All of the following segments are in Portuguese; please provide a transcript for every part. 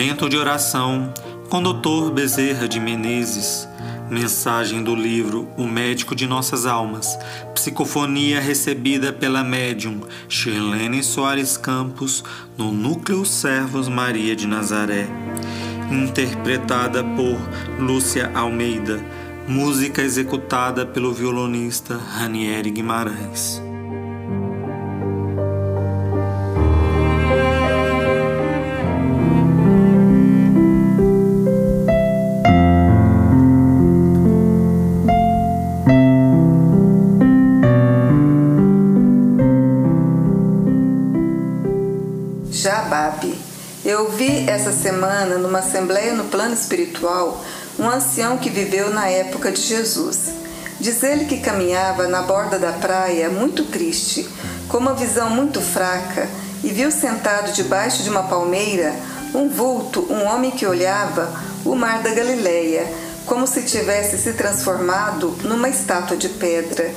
Momento de oração com Dr. Bezerra de Menezes. Mensagem do livro O Médico de Nossas Almas. Psicofonia recebida pela médium Shirlene Soares Campos no Núcleo Servos Maria de Nazaré. Interpretada por Lúcia Almeida. Música executada pelo violonista Ranieri Guimarães. Vi essa semana, numa assembleia no plano espiritual, um ancião que viveu na época de Jesus. Diz ele que caminhava na borda da praia, muito triste, com uma visão muito fraca, e viu sentado debaixo de uma palmeira um vulto, um homem que olhava o mar da Galileia, como se tivesse se transformado numa estátua de pedra.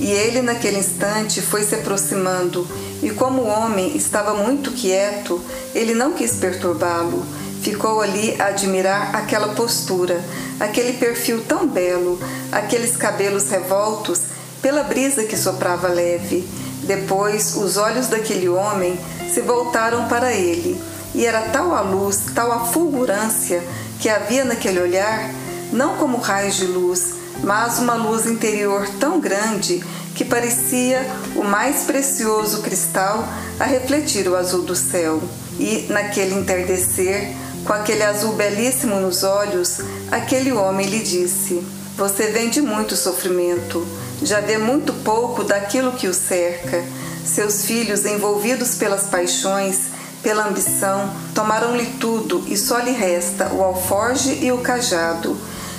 E ele, naquele instante, foi se aproximando, e como o homem estava muito quieto, ele não quis perturbá-lo. Ficou ali a admirar aquela postura, aquele perfil tão belo, aqueles cabelos revoltos pela brisa que soprava leve. Depois, os olhos daquele homem se voltaram para ele, e era tal a luz, tal a fulgurância que havia naquele olhar, não como raios de luz, mas uma luz interior tão grande que parecia o mais precioso cristal a refletir o azul do céu. E, naquele entardecer, com aquele azul belíssimo nos olhos, aquele homem lhe disse: Você vem de muito sofrimento, já vê muito pouco daquilo que o cerca. Seus filhos, envolvidos pelas paixões, pela ambição, tomaram-lhe tudo e só lhe resta o alforge e o cajado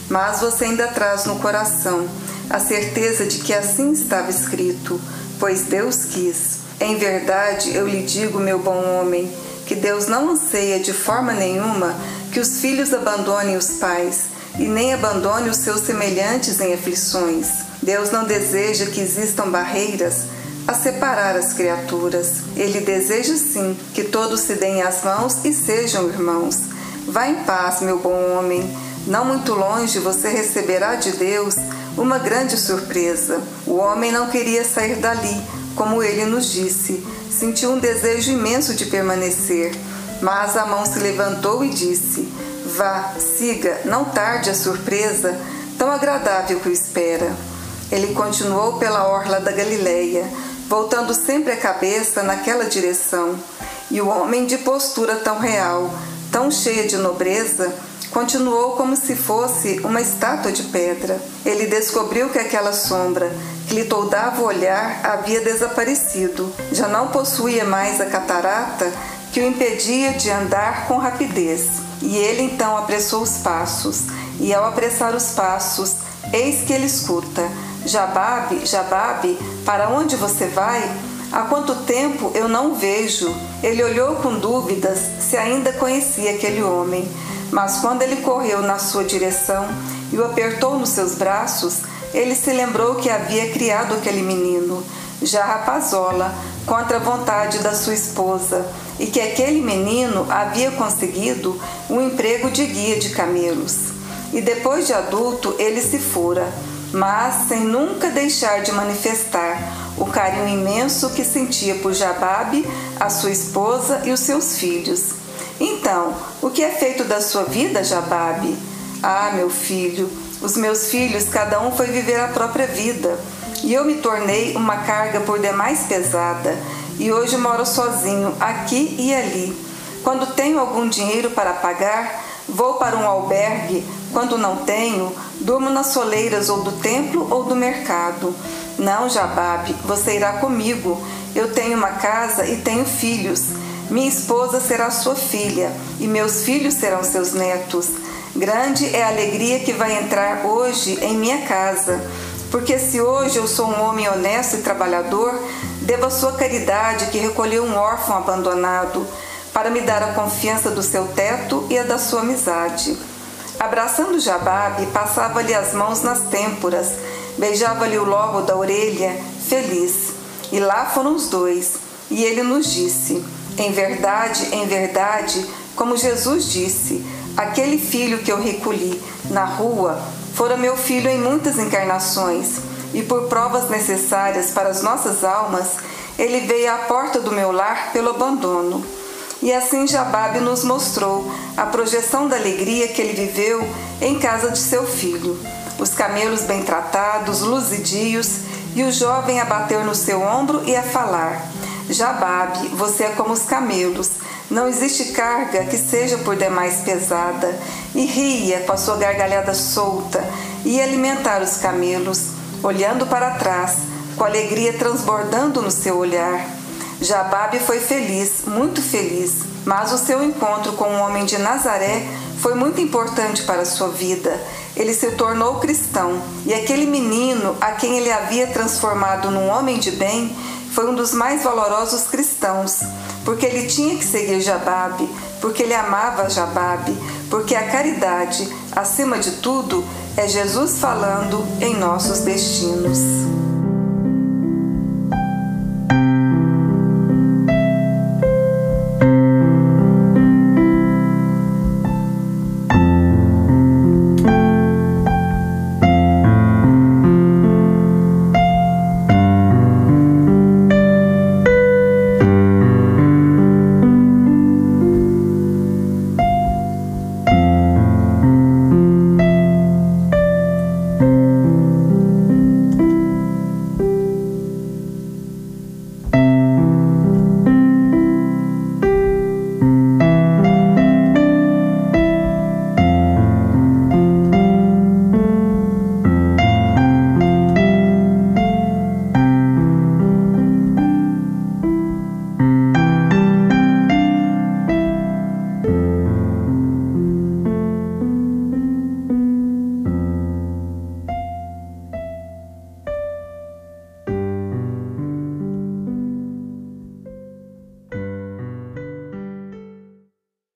mas você ainda traz no coração a certeza de que assim estava escrito, pois Deus quis. Em verdade, eu lhe digo, meu bom homem, que Deus não anseia de forma nenhuma que os filhos abandonem os pais e nem abandone os seus semelhantes em aflições. Deus não deseja que existam barreiras a separar as criaturas. Ele deseja sim que todos se deem as mãos e sejam irmãos. Vá em paz, meu bom homem não muito longe você receberá de Deus uma grande surpresa. O homem não queria sair dali, como ele nos disse. Sentiu um desejo imenso de permanecer, mas a mão se levantou e disse: Vá, siga, não tarde a surpresa tão agradável que o espera. Ele continuou pela orla da Galileia, voltando sempre a cabeça naquela direção. E o homem de postura tão real, tão cheia de nobreza, continuou como se fosse uma estátua de pedra. Ele descobriu que aquela sombra que lhe toldava o olhar havia desaparecido. Já não possuía mais a catarata que o impedia de andar com rapidez. E ele então apressou os passos, e ao apressar os passos, eis que ele escuta: Jababe, Jababe, para onde você vai? Há quanto tempo eu não vejo? Ele olhou com dúvidas se ainda conhecia aquele homem. Mas quando ele correu na sua direção e o apertou nos seus braços, ele se lembrou que havia criado aquele menino, já rapazola, contra a vontade da sua esposa, e que aquele menino havia conseguido um emprego de guia de camelos. E depois de adulto, ele se fora, mas sem nunca deixar de manifestar o carinho imenso que sentia por Jababe, a sua esposa e os seus filhos. Então, o que é feito da sua vida, Jababe? Ah, meu filho, os meus filhos, cada um foi viver a própria vida, e eu me tornei uma carga por demais pesada, e hoje moro sozinho, aqui e ali. Quando tenho algum dinheiro para pagar, vou para um albergue, quando não tenho, durmo nas soleiras ou do templo ou do mercado. Não, Jababe, você irá comigo. Eu tenho uma casa e tenho filhos. Minha esposa será sua filha, e meus filhos serão seus netos. Grande é a alegria que vai entrar hoje em minha casa, porque se hoje eu sou um homem honesto e trabalhador, devo a sua caridade que recolheu um órfão abandonado, para me dar a confiança do seu teto e a da sua amizade. Abraçando Jababe, passava-lhe as mãos nas têmporas, beijava-lhe o lobo da orelha, feliz. E lá foram os dois, e ele nos disse: em verdade, em verdade, Como Jesus disse, aquele filho que eu recolhi na rua fora meu filho em muitas encarnações, e por provas necessárias para as nossas almas, ele veio à porta do meu lar pelo abandono. E assim Jababe nos mostrou a projeção da alegria que ele viveu em casa de seu filho. Os camelos bem tratados, luzidios, e o jovem a bater no seu ombro e a falar: Jababe, você é como os camelos, não existe carga que seja por demais pesada. E ria com a sua gargalhada solta, e alimentar os camelos, olhando para trás, com alegria transbordando no seu olhar. Jababe foi feliz, muito feliz, mas o seu encontro com o homem de Nazaré foi muito importante para sua vida. Ele se tornou cristão e aquele menino a quem ele havia transformado num homem de bem foi um dos mais valorosos cristãos, porque ele tinha que seguir Jababe, porque ele amava Jababe, porque a caridade, acima de tudo, é Jesus falando em nossos destinos.